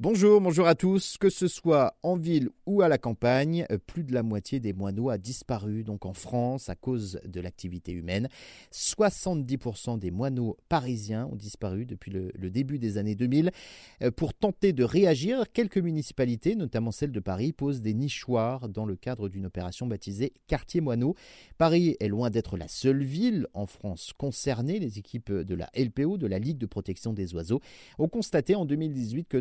Bonjour, bonjour à tous. Que ce soit en ville ou à la campagne, plus de la moitié des moineaux a disparu donc en France à cause de l'activité humaine. 70% des moineaux parisiens ont disparu depuis le, début des années 2000. Euh, pour tenter de réagir, quelques municipalités, notamment celle de Paris, posent des nichoirs dans le cadre d'une opération baptisée Quartier Moineau. Paris est loin d'être la seule ville en France concernée. Les équipes de la LPO, de la Ligue de protection des oiseaux, ont constaté en 2018 que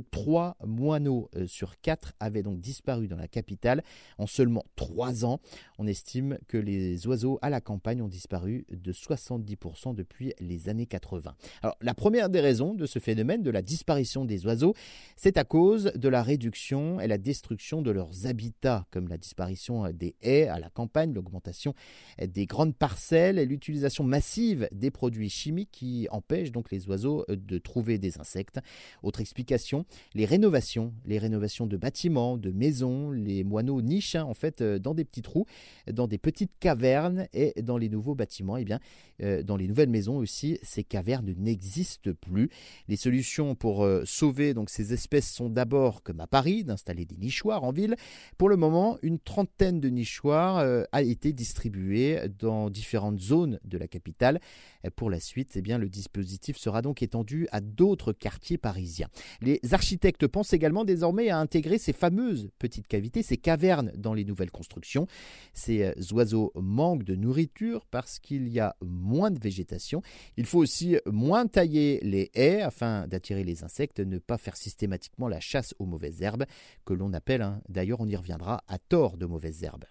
moineaux euh, sur quatre avaient donc disparu dans la capitale en seulement trois ans. On estime que les oiseaux à la campagne ont disparu de 70% depuis les années 80. Alors, la première des raisons de ce phénomène de la disparition des oiseaux, c'est à cause de la réduction et la destruction de leurs habitats, comme la disparition des haies à la campagne, l'augmentation des grandes parcelles et l'utilisation massive des produits chimiques qui empêchent donc les oiseaux de trouver des insectes. Autre explication, les rénovations, les rénovations de bâtiments, de maisons, les moineaux nichent hein, en fait euh, dans des petits trous, dans des petites cavernes et dans les nouveaux bâtiments, et eh bien euh, dans les nouvelles maisons aussi, ces cavernes n'existent plus. Les solutions pour euh, sauver donc ces espèces sont d'abord, comme à Paris, d'installer des nichoirs en ville. Pour le moment, une trentaine de nichoirs a été distribuée dans différentes zones de la capitale. Pour la suite, eh bien le dispositif sera donc étendu à d'autres quartiers parisiens. Les architectes pense également désormais à intégrer ces fameuses petites cavités, ces cavernes dans les nouvelles constructions. Ces euh, oiseaux manquent de nourriture parce qu'il y a moins de végétation. Il faut aussi moins tailler les haies afin d'attirer les insectes, ne pas faire systématiquement la chasse aux mauvaises herbes, que l'on appelle, hein, d'ailleurs on y reviendra, à tort de mauvaises herbes.